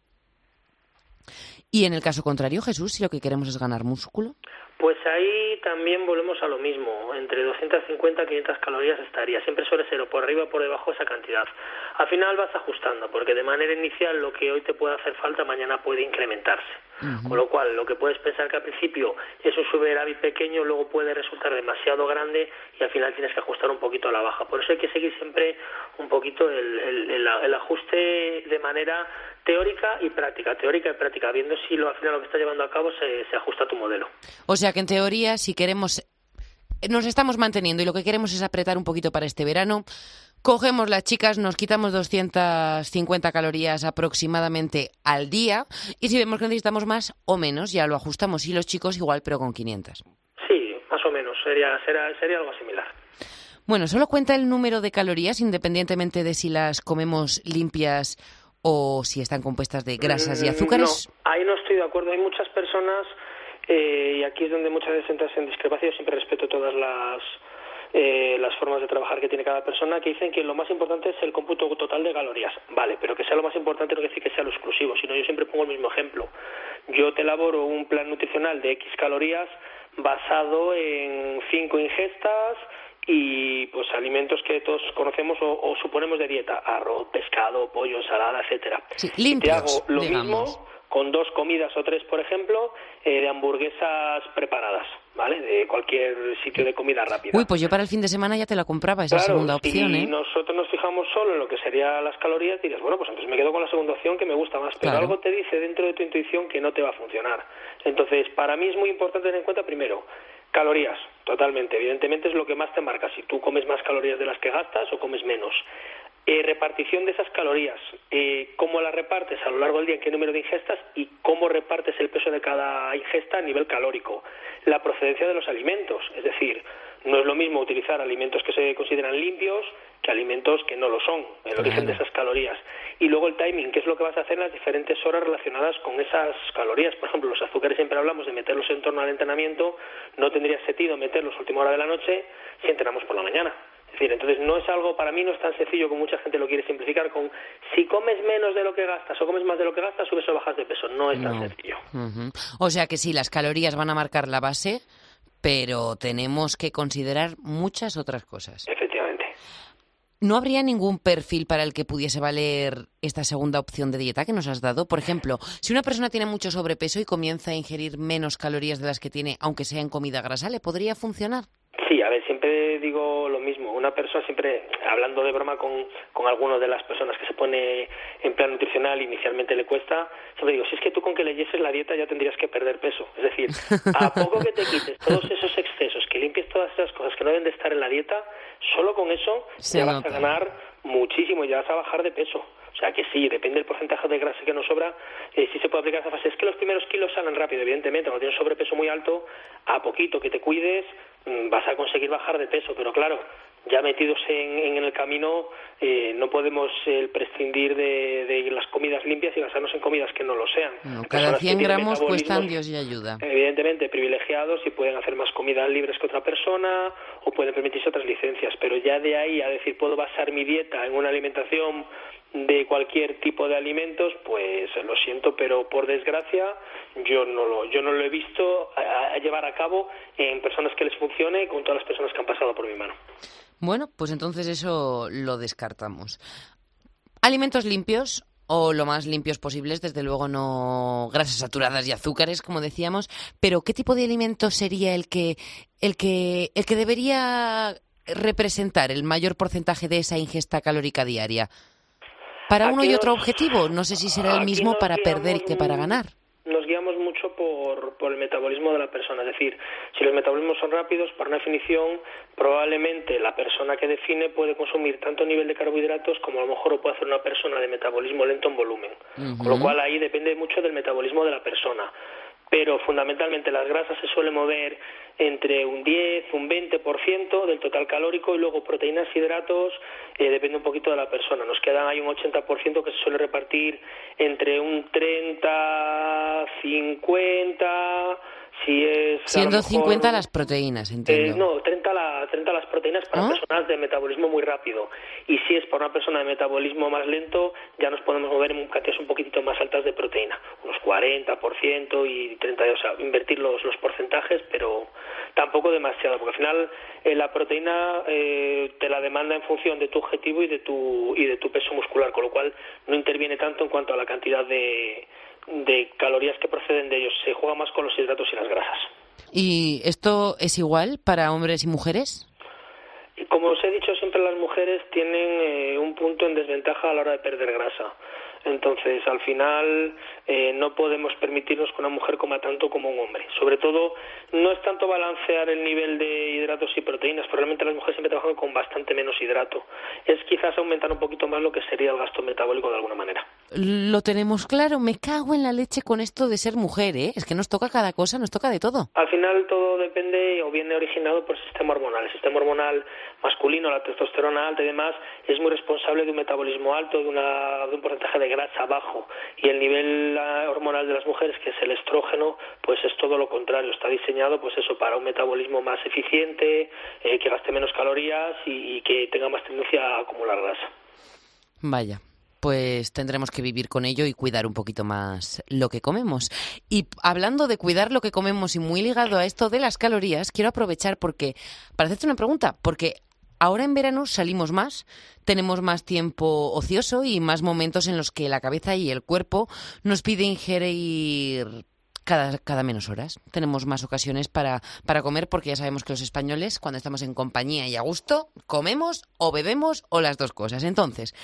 Y en el caso contrario, Jesús, si lo que queremos es ganar músculo. Pues ahí también volvemos a lo mismo, entre 250 y 500 calorías estaría, siempre suele ser o por arriba o por debajo esa cantidad. Al final vas ajustando, porque de manera inicial lo que hoy te puede hacer falta mañana puede incrementarse. Con lo cual, lo que puedes pensar que al principio es un superávit pequeño, luego puede resultar demasiado grande y al final tienes que ajustar un poquito a la baja. Por eso hay que seguir siempre un poquito el, el ajuste de manera teórica y práctica, teórica y práctica, viendo si lo, al final lo que está llevando a cabo se, se ajusta a tu modelo. O sea que en teoría, si queremos, nos estamos manteniendo y lo que queremos es apretar un poquito para este verano, cogemos las chicas, nos quitamos 250 calorías aproximadamente al día y si vemos que necesitamos más o menos, ya lo ajustamos. Y los chicos igual, pero con 500. Sí, más o menos, sería, sería, sería algo similar. Bueno, solo cuenta el número de calorías independientemente de si las comemos limpias o si están compuestas de grasas y mm, azúcares? No, ahí no estoy de acuerdo. Hay muchas personas, eh, y aquí es donde muchas veces entras en discrepancia, yo siempre respeto todas las, eh, las formas de trabajar que tiene cada persona, que dicen que lo más importante es el cómputo total de calorías. Vale, pero que sea lo más importante no quiere decir que sea lo exclusivo, sino yo siempre pongo el mismo ejemplo. Yo te elaboro un plan nutricional de X calorías basado en cinco ingestas y pues alimentos que todos conocemos o, suponemos de dieta, arroz, pescado, pollo, ensalada, etcétera. Sí, limpios, Te hago lo mismo con dos comidas o tres, por ejemplo, eh, de hamburguesas preparadas, ¿vale? De cualquier sitio de comida rápida. Uy, pues yo para el fin de semana ya te la compraba, esa segunda opción, si ¿eh? nosotros nos fijamos solo en lo que serían las calorías, dirías, bueno, pues entonces me quedo con la segunda opción que me gusta más, pero algo te dice dentro de tu intuición que no te va a funcionar. Entonces, para mí es muy importante tener en cuenta, primero, Calorías, totalmente. Evidentemente es lo que más te marca, si tú comes más calorías de las que gastas o comes menos. Eh, repartición de esas calorías, eh, cómo las repartes a lo largo del día, en qué número de ingestas y cómo repartes el peso de cada ingesta a nivel calórico. La procedencia de los alimentos, es decir, no es lo mismo utilizar alimentos que se consideran limpios que alimentos que no lo son, el origen de esas calorías. Y luego el timing, qué es lo que vas a hacer en las diferentes horas relacionadas con esas calorías. Por ejemplo, los azúcares siempre hablamos de meterlos en torno al entrenamiento, no tendría sentido meterlos a última hora de la noche si entrenamos por la mañana. Decir, entonces no es algo, para mí no es tan sencillo como mucha gente lo quiere simplificar con si comes menos de lo que gastas o comes más de lo que gastas, subes o bajas de peso. No es tan sencillo. O sea que sí, las calorías van a marcar la base, pero tenemos que considerar muchas otras cosas. Efectivamente. ¿No habría ningún perfil para el que pudiese valer esta segunda opción de dieta que nos has dado? Por ejemplo, si una persona tiene mucho sobrepeso y comienza a ingerir menos calorías de las que tiene, aunque sea en comida grasa, ¿le podría funcionar? Sí, a ver, siempre digo lo mismo. Una persona siempre, hablando de broma con, con algunas de las personas que se pone en plan nutricional, inicialmente le cuesta, siempre digo, si es que tú con que leyeses la dieta ya tendrías que perder peso. Es decir, [LAUGHS] a poco que te quites todos esos excesos, que limpies todas esas cosas que no deben de estar en la dieta, solo con eso ya vas a ganar muchísimo y ya vas a bajar de peso. O sea que sí, depende del porcentaje de grasa que nos sobra, eh, sí se puede aplicar esa fase. Es que los primeros kilos salen rápido, evidentemente, cuando tienes sobrepeso muy alto, a poquito que te cuides, vas a conseguir bajar de peso, pero claro, ya metidos en, el camino, eh, no podemos eh, prescindir de, las comidas limpias y basarnos en comidas que no lo sean. cada 100 gramos cuestan Dios y ayuda. Evidentemente, privilegiados y pueden hacer más comidas libres que otra persona o pueden permitirse otras licencias, pero ya de ahí a decir puedo basar mi dieta en una alimentación de cualquier tipo de alimentos, pues lo siento, pero por desgracia yo no lo, yo no lo he visto a, llevar a cabo en personas que les funcione con todas las personas que han pasado por mi mano. Bueno, pues entonces eso lo descartamos. Alimentos limpios o lo más limpios posibles, desde luego no grasas saturadas y azúcares, como decíamos, pero ¿qué tipo de alimento sería el que el que el que debería representar el mayor porcentaje de esa ingesta calórica diaria? Para uno y otro objetivo, no sé si será el mismo para perder que para ganar. Nos guiamos mucho por, por el metabolismo de la persona, es decir, si los metabolismos son rápidos, por una definición, probablemente la persona que define puede consumir tanto nivel de carbohidratos como a lo mejor lo puede hacer una persona de metabolismo lento en volumen. Con lo cual ahí depende mucho del metabolismo de la persona pero fundamentalmente las grasas se suelen mover entre un 10, un 20% del total calórico y luego proteínas hidratos, eh, depende un poquito de la persona. Nos quedan ahí un 80% que se suele repartir entre un 30, 50, si es... Siendo 50 las proteínas, eh, entiendo. no, 30, la, 30 las proteínas para ¿Ah? personas de metabolismo muy rápido. Y si es para una persona de metabolismo más lento, ya nos podemos mover en cantidades un poquitito más altas de proteína, unos 40% y 30, o sea, invertir los, los porcentajes, pero tampoco demasiado, porque al final eh, la proteína eh, te la demanda en función de tu objetivo y de tu, y de tu peso muscular, con lo cual no interviene tanto en cuanto a la cantidad de de calorías que proceden de ellos. Se juega más con los hidratos y las grasas. ¿Y esto es igual para hombres y mujeres? Como os he dicho siempre, las mujeres tienen eh, un punto en desventaja a la hora de perder grasa. Entonces, al final, eh, no podemos permitirnos que una mujer coma tanto como un hombre. Sobre todo, no es tanto balancear el nivel de hidratos y proteínas, pero realmente las mujeres siempre trabajan con bastante menos hidrato. Es quizás aumentar un poquito más lo que sería el gasto metabólico de alguna manera. Lo tenemos claro. Me cago en la leche con esto de ser mujer, ¿eh? Es que nos toca cada cosa, nos toca de todo. Al final, todo depende o viene originado por el sistema hormonal. El sistema hormonal masculino, la testosterona alta y demás, es muy responsable de un metabolismo alto, de, una, de un porcentaje de grasa bajo y el nivel hormonal de las mujeres, que es el estrógeno, pues es todo lo contrario, está diseñado pues eso para un metabolismo más eficiente, eh, que gaste menos calorías y, que tenga más tendencia a acumular grasa. Vaya, pues tendremos que vivir con ello y cuidar un poquito más lo que comemos. Y hablando de cuidar lo que comemos y muy ligado a esto de las calorías, quiero aprovechar porque para hacerte una pregunta, porque ahora en verano salimos más, tenemos más tiempo ocioso y más momentos en los que la cabeza y el cuerpo nos piden ingerir cada, cada menos horas. Tenemos más ocasiones para, para comer porque ya sabemos que los españoles, cuando estamos en compañía y a gusto, comemos o bebemos o las dos cosas. Entonces,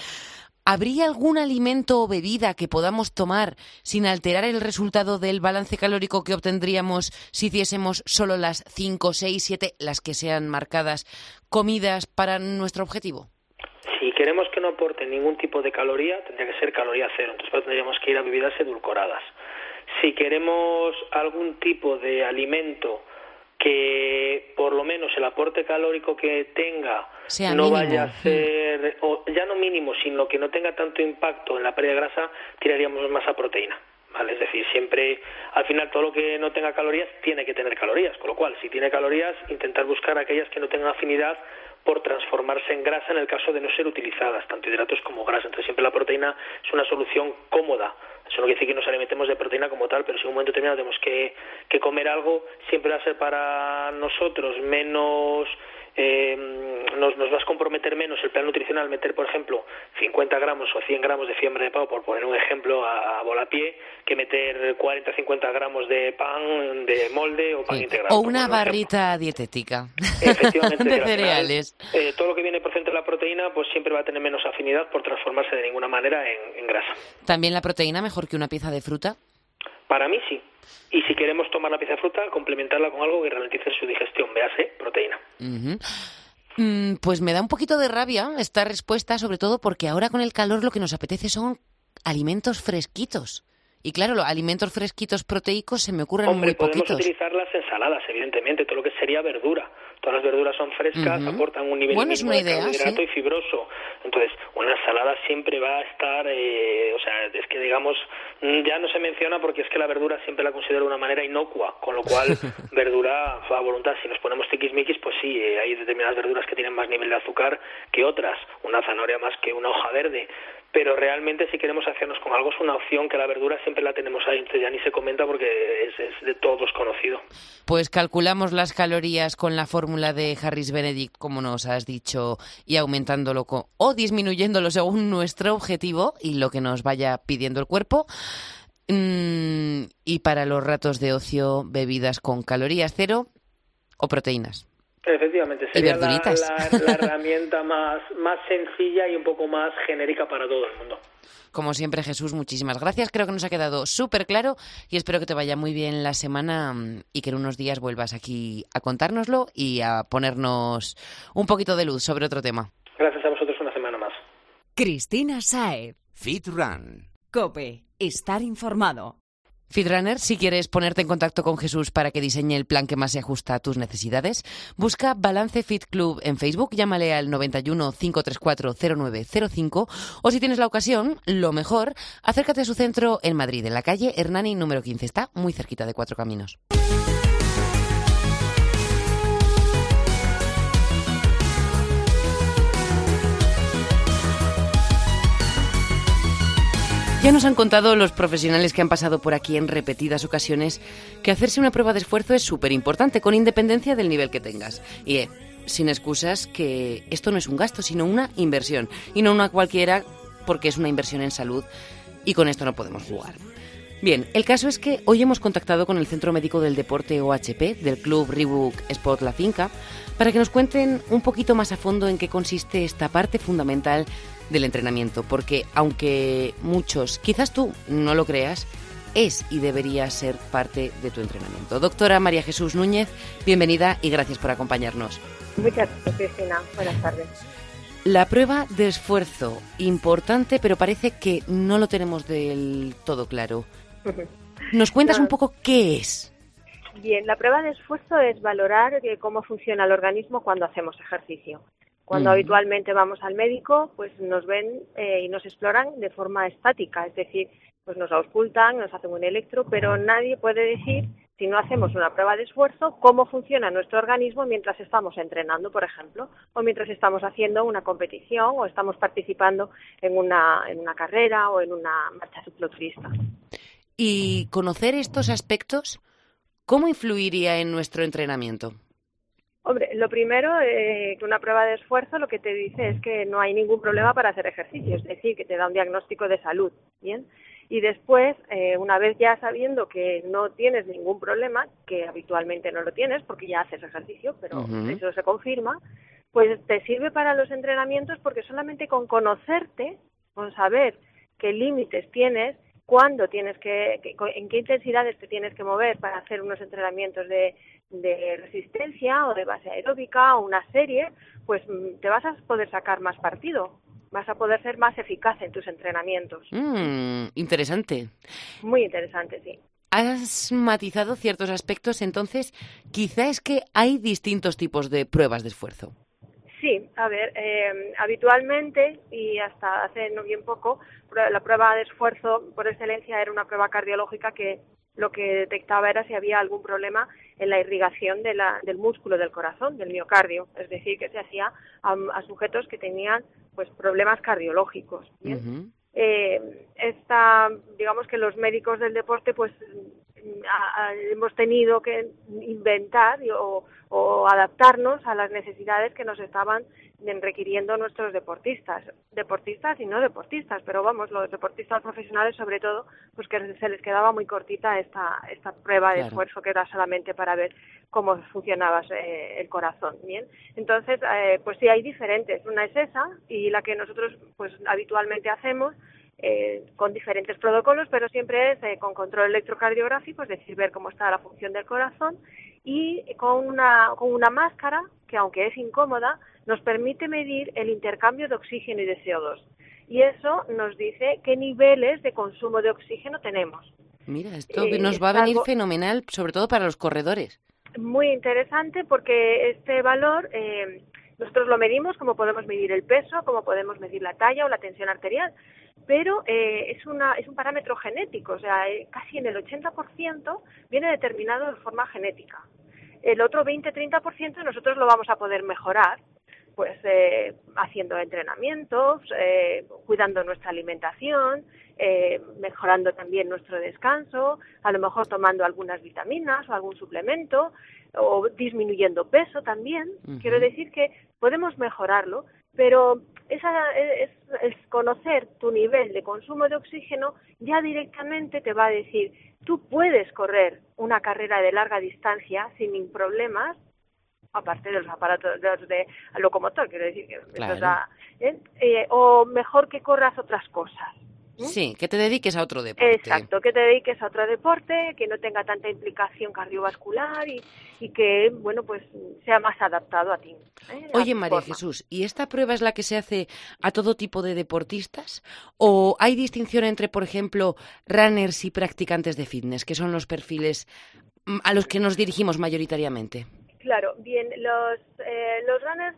¿Habría algún alimento o bebida que podamos tomar sin alterar el resultado del balance calórico que obtendríamos si hiciésemos solo las 5, 6, 7, las que sean marcadas, comidas para nuestro objetivo? Si queremos que no aporte ningún tipo de caloría, tendría que ser caloría cero. Entonces tendríamos que ir a bebidas edulcoradas. Si queremos algún tipo de alimento que por lo menos el aporte calórico que tenga no vaya a mm. ser, o ya no mínimo, sino que no tenga tanto impacto en la pérdida de grasa, tiraríamos más a proteína. ¿Vale? Es decir, siempre, al final, todo lo que no tenga calorías tiene que tener calorías, con lo cual, si tiene calorías, intentar buscar aquellas que no tengan afinidad por transformarse en grasa en el caso de no ser utilizadas, tanto hidratos como grasa. Entonces, siempre la proteína es una solución cómoda eso no quiere decir que nos alimentemos de proteína como tal, pero si en un momento determinado tenemos que, que comer algo, siempre va a ser para nosotros menos eh, nos, nos vas a comprometer menos el plan nutricional meter, por ejemplo, 50 gramos o 100 gramos de fiambre de pavo, por poner un ejemplo a, a pie, que meter 40 50 gramos de pan de molde o pan integral. O una barrita dietética Efectivamente, [LAUGHS] de cereales. eh, todo lo que viene por centro de la proteína, pues siempre va a tener menos afinidad por transformarse de ninguna manera en, en grasa. ¿También la proteína mejor que una pieza de fruta? Para mí sí. Y si queremos tomar la pieza de fruta, complementarla con algo que ralentice su digestión, véase proteína. Mm, pues me da un poquito de rabia esta respuesta, sobre todo porque ahora con el calor lo que nos apetece son alimentos fresquitos. Y claro, los alimentos fresquitos proteicos se me ocurren Hombre, muy poquitos. podemos utilizar las ensaladas, evidentemente, todo lo que sería verdura. Todas las verduras son frescas, aportan un nivel bueno, mínimo es una de idea, carbohidrato sí. y fibroso. Entonces, una ensalada siempre va a estar, eh, o sea, es que digamos, mm, ya no se menciona porque es que la verdura siempre la considero de una manera inocua, con lo cual, [LAUGHS] verdura a voluntad. Si nos ponemos tiquismiquis, pues sí, eh, hay determinadas verduras que tienen más nivel de azúcar que otras. Una zanahoria más que una hoja verde pero realmente si queremos hacernos con algo es una opción que la verdura siempre la tenemos ahí, entonces ya ni se comenta porque es, de todos conocido. Pues calculamos las calorías con la fórmula de Harris Benedict, como nos has dicho, y aumentándolo co- o disminuyéndolo según nuestro objetivo y lo que nos vaya pidiendo el cuerpo. Mm, y para los ratos de ocio, bebidas con calorías cero o proteínas. Efectivamente, sería la, verduritas. la- la herramienta más, más sencilla y un poco más genérica para todo el mundo. Como siempre, Jesús, muchísimas gracias. Creo que nos ha quedado súper claro y espero que te vaya muy bien la semana mm, y que en unos días vuelvas aquí a contárnoslo y a ponernos un poquito de luz sobre otro tema. Gracias a vosotros una semana más. Cristina Saez. Fit Run. Cope. Estar informado. Fitrunner, si quieres ponerte en contacto con Jesús para que diseñe el plan que más se ajusta a tus necesidades, busca Balance Fit Club en Facebook, llámale al 91 534 0905 o si tienes la ocasión, lo mejor, acércate a su centro en Madrid, en la calle Hernani número 15, está muy cerquita de Cuatro Caminos. Ya nos han contado los profesionales que han pasado por aquí en repetidas ocasiones que hacerse una prueba de esfuerzo es súper importante, con independencia del nivel que tengas. Y eh, sin excusas que esto no es un gasto, sino una inversión. Y no una cualquiera porque es una inversión en salud y con esto no podemos jugar. Bien, el caso es que hoy hemos contactado con el Centro Médico del Deporte OHP del Club Reebok Sport La Finca para que nos cuenten un poquito más a fondo en qué consiste esta parte fundamental del entrenamiento, porque aunque muchos, quizás tú no lo creas, es y debería ser parte de tu entrenamiento. Doctora María Jesús Núñez, bienvenida y gracias por acompañarnos. Muchas gracias, Cristina. Buenas tardes. La prueba de esfuerzo, importante, pero parece que no lo tenemos del todo claro. ¿Nos cuentas un poco qué es? Bien, la prueba de esfuerzo es valorar eh, cómo funciona el organismo cuando hacemos ejercicio. Cuando habitualmente vamos al médico, pues nos ven eh, y nos exploran de forma estática, es decir, pues nos auscultan, nos hacen un electro, pero nadie puede decir si no hacemos una prueba de esfuerzo, cómo funciona nuestro organismo mientras estamos entrenando, por ejemplo, o mientras estamos haciendo una competición o estamos participando en una, en una carrera o en una marcha cicloturista. Y conocer estos aspectos, ¿cómo influiría en nuestro entrenamiento? Hombre, lo primero, eh, que una prueba de esfuerzo lo que te dice es que no hay ningún problema para hacer ejercicio, es decir, que te da un diagnóstico de salud, ¿bien? Y después, eh, una vez ya sabiendo que no tienes ningún problema, que habitualmente no lo tienes porque ya haces ejercicio, pero eso se confirma, pues te sirve para los entrenamientos porque solamente con conocerte, con saber qué límites tienes, cuándo tienes que, en qué intensidades te tienes que mover para hacer unos entrenamientos de, de resistencia o de base aeróbica o una serie, pues mm, te vas a poder sacar más partido vas a poder ser más eficaz en tus entrenamientos. Mm, interesante. Muy interesante, sí. Has matizado ciertos aspectos, entonces, quizá es que hay distintos tipos de pruebas de esfuerzo. Sí, a ver, eh, habitualmente y hasta hace no bien poco, la prueba de esfuerzo por excelencia era una prueba cardiológica que lo que detectaba era si había algún problema en la irrigación de la, del músculo del corazón, del miocardio, es decir, que se hacía a sujetos que tenían pues problemas cardiológicos. Eh, esta, digamos que los médicos del deporte pues hemos tenido que inventar o, o, adaptarnos a las necesidades que nos estaban requiriendo nuestros deportistas, deportistas y no deportistas, pero vamos, los deportistas profesionales sobre todo, pues que se les quedaba muy cortita esta, esta prueba de esfuerzo que era solamente para ver cómo funcionaba eh, el corazón, ¿bien? Entonces, eh, pues sí hay diferentes, una es esa y la que nosotros pues habitualmente hacemos eh, con diferentes protocolos, pero siempre es con control electrocardiográfico, es decir, ver cómo está la función del corazón y con una, con una máscara que aunque es incómoda, nos permite medir el intercambio de oxígeno y de CO2. Y eso nos dice qué niveles de consumo de oxígeno tenemos. Mira, esto eh, nos va a venir fenomenal, sobre todo para los corredores. Muy interesante porque este valor eh, nosotros lo medimos como podemos medir el peso, como podemos medir la talla o la tensión arterial, pero eh, es, una, es un parámetro genético, o sea, casi en el 80% viene determinado de forma genética. El otro 20-30% nosotros lo vamos a poder mejorar pues eh, haciendo entrenamientos, eh, cuidando nuestra alimentación, eh, mejorando también nuestro descanso, a lo mejor tomando algunas vitaminas o algún suplemento o disminuyendo peso también. Quiero decir que podemos mejorarlo, pero esa es, es, conocer tu nivel de consumo de oxígeno ya directamente te va a decir, tú puedes correr una carrera de larga distancia sin problemas aparte de los aparatos de, de locomotor, quiero decir que ¿eh? Eh, o mejor que corras otras cosas. Sí, que te dediques a otro deporte. Exacto, que te dediques a otro deporte, que no tenga tanta implicación cardiovascular y, y que, bueno, pues sea más adaptado a ti. ¿eh? Oye, María Jesús, ¿y esta prueba es la que se hace a todo tipo de deportistas? ¿O hay distinción entre, por ejemplo, runners y practicantes de fitness, que son los perfiles mm, a los que nos dirigimos mayoritariamente? Claro, bien, los, eh, los runners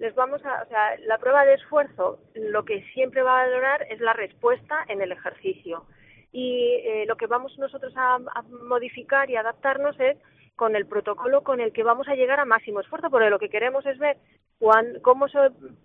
les vamos a, o sea, la prueba de esfuerzo lo que siempre va a valorar es la respuesta en el ejercicio. Y eh, lo que vamos nosotros a, modificar y adaptarnos es con el protocolo con el que vamos a llegar a máximo esfuerzo, porque lo que queremos es ver cómo se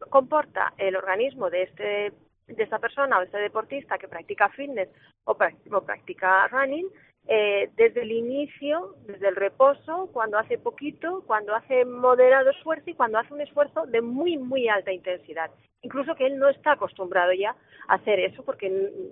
comporta el organismo de este de esta persona o este deportista que practica fitness o practica running eh, desde el inicio, desde el reposo, cuando hace poquito, cuando hace moderado esfuerzo y cuando hace un esfuerzo de muy, muy alta intensidad. Incluso que él no está acostumbrado ya a hacer eso porque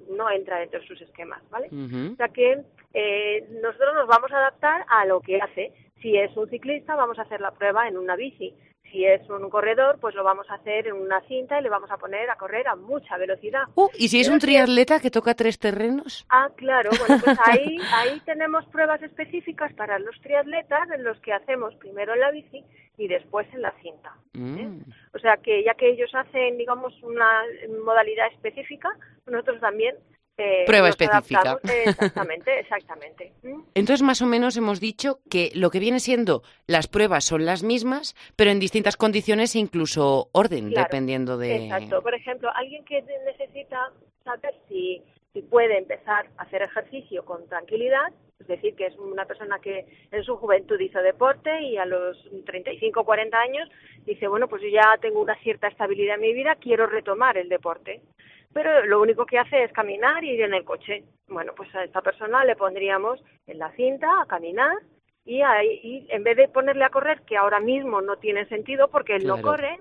no entra dentro de sus esquemas, ¿vale? O sea que eh, nosotros nos vamos a adaptar a lo que hace. Si es un ciclista, vamos a hacer la prueba en una bici si es un corredor, pues lo vamos a hacer en una cinta y le vamos a poner a correr a mucha velocidad. Uh, ¿Y si es un triatleta que toca tres terrenos? Ah, claro. Bueno, pues [LAUGHS] ahí, ahí tenemos pruebas específicas para los triatletas en los que hacemos primero en la bici y después en la cinta. ¿eh? Mm. O sea que ya que ellos hacen, digamos, una modalidad específica, nosotros también eh, Prueba específica. Exactamente, [LAUGHS] exactamente. ¿Mm? Entonces, más o menos hemos dicho que lo que viene siendo las pruebas son las mismas, pero en distintas condiciones e incluso orden, dependiendo de. Exacto. Por ejemplo, alguien que necesita saber si y puede empezar a hacer ejercicio con tranquilidad, es decir, que es una persona que en su juventud hizo deporte y a los 35 o 40 años dice, bueno, pues yo ya tengo una cierta estabilidad en mi vida, quiero retomar el deporte. Pero lo único que hace es caminar y ir en el coche. Bueno, pues a esta persona le pondríamos en la cinta a caminar y, ahí, en vez de ponerle a correr, que ahora mismo no tiene sentido porque él no corre,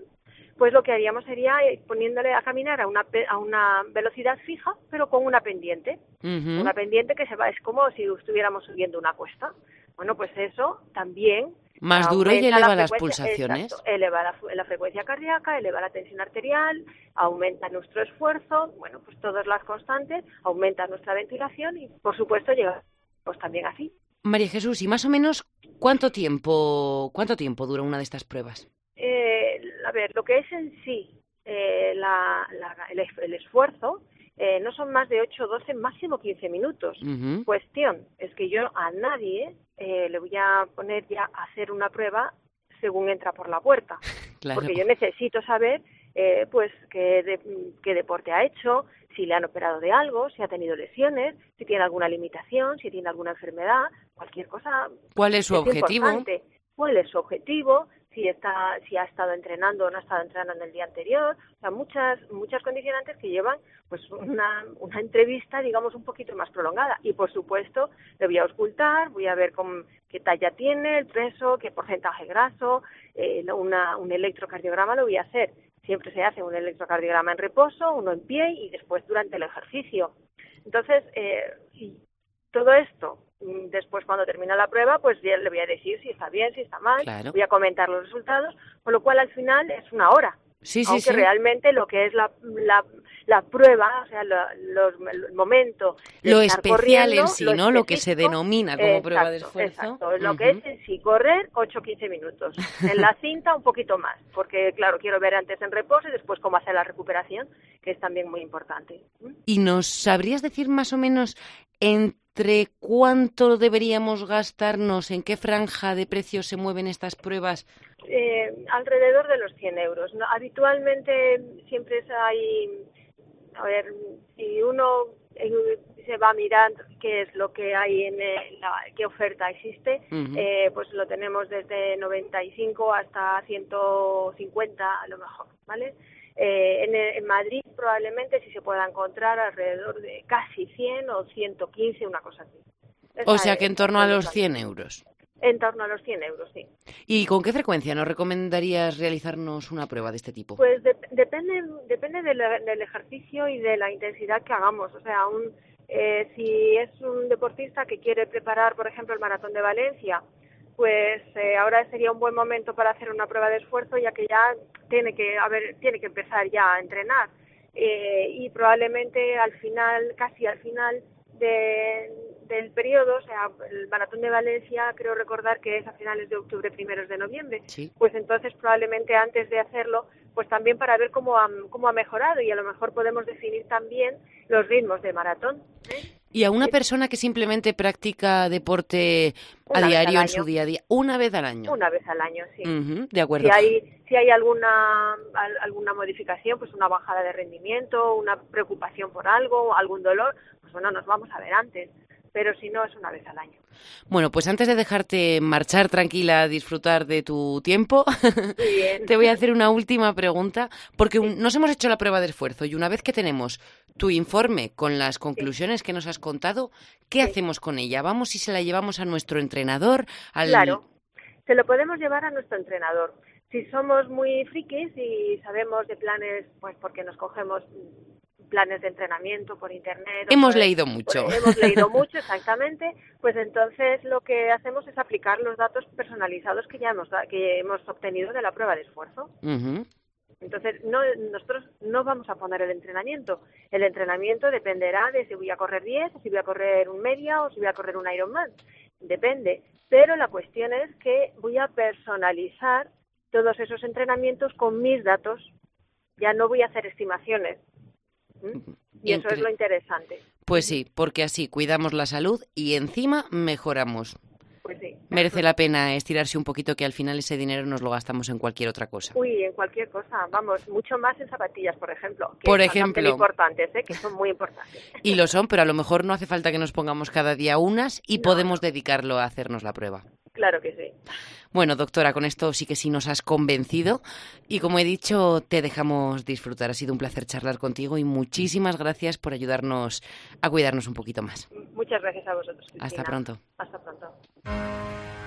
pues lo que haríamos sería poniéndole a caminar a una, a una velocidad fija, pero con una pendiente. Una pendiente que se va, es como si estuviéramos subiendo una cuesta. Bueno, pues eso también. Más duro y eleva las pulsaciones. eleva la, frecuencia cardíaca, eleva la tensión arterial, aumenta nuestro esfuerzo, bueno, pues todas las constantes, aumenta nuestra ventilación y, por supuesto, llega pues también así. María Jesús, ¿y más o menos cuánto tiempo, cuánto tiempo dura una de estas pruebas? Eh, a ver, lo que es en sí eh, la, el, esfuerzo eh, no son más de 8, 12, máximo 15 minutos. Cuestión es que yo a nadie eh, le voy a poner ya a hacer una prueba según entra por la puerta. [LAUGHS] Porque yo necesito saber eh, pues qué, qué deporte ha hecho, si le han operado de algo, si ha tenido lesiones, si tiene alguna limitación, si tiene alguna enfermedad, cualquier cosa. ¿Cuál es su objetivo? ¿Cuál es su objetivo? Si está, si ha estado entrenando o no ha estado entrenando en el día anterior, o sea, muchas, muchas condicionantes que llevan pues una, una entrevista, digamos, un poquito más prolongada. Y por supuesto, le voy a ocultar, voy a ver con, qué talla tiene, el peso, qué porcentaje graso, eh, una, un electrocardiograma lo voy a hacer siempre se hace un electrocardiograma en reposo, uno en pie y después durante el ejercicio. Entonces, eh, todo esto, mm, después cuando termina la prueba, pues le voy a decir si está bien, si está mal, voy a comentar los resultados, con lo cual al final es una hora. Sí, sí, Aunque realmente lo que es la, la, la prueba, o sea, los, el momento. lo especial en sí, ¿no? Lo que se denomina como prueba de esfuerzo. Exacto. Lo que es en sí correr 8-15 minutos. En la cinta un poquito más, porque claro, quiero ver antes en reposo y después cómo hacer la recuperación, que es también muy importante. ¿Y nos sabrías decir más o menos entre cuánto deberíamos gastarnos, en qué franja de precios se mueven estas pruebas? Eh, alrededor de los 100 euros. Habitualmente siempre hay, a ver, si uno se va a mirar qué es lo que hay en la, qué oferta existe, eh, pues lo tenemos desde 95 hasta 150 a lo mejor, ¿vale? Eh, en, en, Madrid probablemente sí se pueda encontrar alrededor de casi 100 o 115, una cosa así. o sea que en torno a los 100 euros. En torno a los 100 euros, sí. ¿Y con qué frecuencia nos recomendarías realizarnos una prueba de este tipo? Pues depende, depende del, ejercicio y de la intensidad que hagamos. O sea, un, eh, si es un deportista que quiere preparar, por ejemplo, el maratón de Valencia, pues eh, ahora sería un buen momento para hacer una prueba de esfuerzo, ya que ya tiene que, a ver, tiene que empezar ya a entrenar. Eh, y probablemente al final, casi al final de, del periodo, o sea, el maratón de Valencia, creo recordar que es a finales de octubre, primeros de noviembre, pues entonces probablemente antes de hacerlo, pues también para ver cómo ha, cómo ha mejorado y a lo mejor podemos definir también los ritmos de maratón. ¿eh? Y a una persona que simplemente practica deporte a diario en su día a día, una vez al año. Una vez al año, sí. de acuerdo. Si hay, si hay alguna, alguna modificación, pues una bajada de rendimiento, una preocupación por algo, algún dolor, pues bueno, nos vamos a ver antes pero si no es una vez al año. Bueno, pues antes de dejarte marchar tranquila a disfrutar de tu tiempo, [LAUGHS] te voy a hacer una última pregunta, porque nos hemos hecho la prueba de esfuerzo y una vez que tenemos tu informe con las conclusiones que nos has contado, ¿qué hacemos con ella? ¿Vamos y se la llevamos a nuestro entrenador? Claro, se lo podemos llevar a nuestro entrenador. Si somos muy frikis y sabemos de planes, pues porque nos cogemos planes de entrenamiento por internet. [LAUGHS] Hemos leído mucho. hemos [LAUGHS] leído mucho, exactamente. Pues entonces lo que hacemos es aplicar los datos personalizados que ya hemos, que hemos obtenido de la prueba de esfuerzo. Entonces, no, nosotros no vamos a poner el entrenamiento. El entrenamiento dependerá de si voy a correr 10, si voy a correr un media o si voy a correr un Ironman. Depende. Pero la cuestión es que voy a personalizar todos esos entrenamientos con mis datos. Ya no voy a hacer estimaciones. Y eso es lo interesante. Pues sí, porque así cuidamos la salud y encima mejoramos. Pues sí. Merece la pena estirarse un poquito que al final ese dinero nos lo gastamos en cualquier otra cosa. Uy, en cualquier cosa, vamos, mucho más en zapatillas, por ejemplo. Que Por ejemplo. importantes, ¿eh? que son muy importantes. [LAUGHS] Y lo son, pero a lo mejor no hace falta que nos pongamos cada día unas y No, podemos dedicarlo a hacernos la prueba. Claro que sí. Bueno, doctora, con esto sí que sí nos has convencido y como he dicho, te dejamos disfrutar. Ha sido un placer charlar contigo y muchísimas gracias por ayudarnos a cuidarnos un poquito más. Muchas gracias a vosotros. Hasta pronto. Hasta pronto.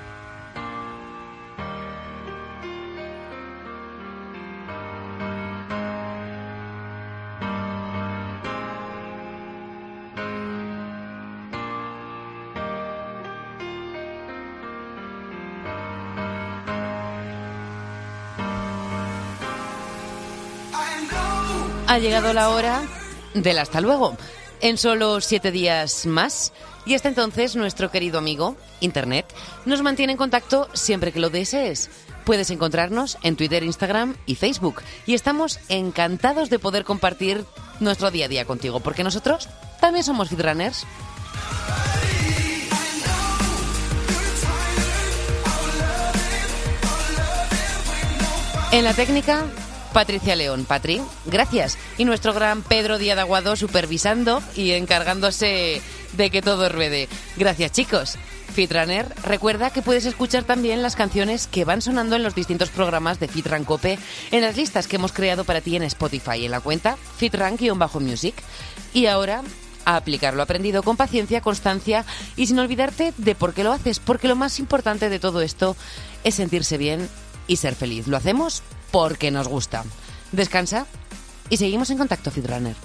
Ha llegado la hora del hasta luego. En solo siete días más. Y hasta entonces, nuestro querido amigo, Internet, nos mantiene en contacto siempre que lo desees. Puedes encontrarnos en Twitter, Instagram y Facebook. Y estamos encantados de poder compartir nuestro día a día contigo, porque nosotros también somos Fitrunners. En la técnica, Patricia León. Patri, gracias. Y nuestro gran Pedro Díaz Aguado supervisando y encargándose de que todo ruede. Gracias, chicos. Fitrunner, recuerda que puedes escuchar también las canciones que van sonando en los distintos programas de Fitran Cope en las listas que hemos creado para ti en Spotify, en la cuenta Fitran-Music. Y ahora, a aplicar lo aprendido con paciencia, constancia y sin olvidarte de por qué lo haces, porque lo más importante de todo esto es sentirse bien y ser feliz. Lo hacemos porque nos gusta. Descansa y seguimos en contacto, Fitrunner.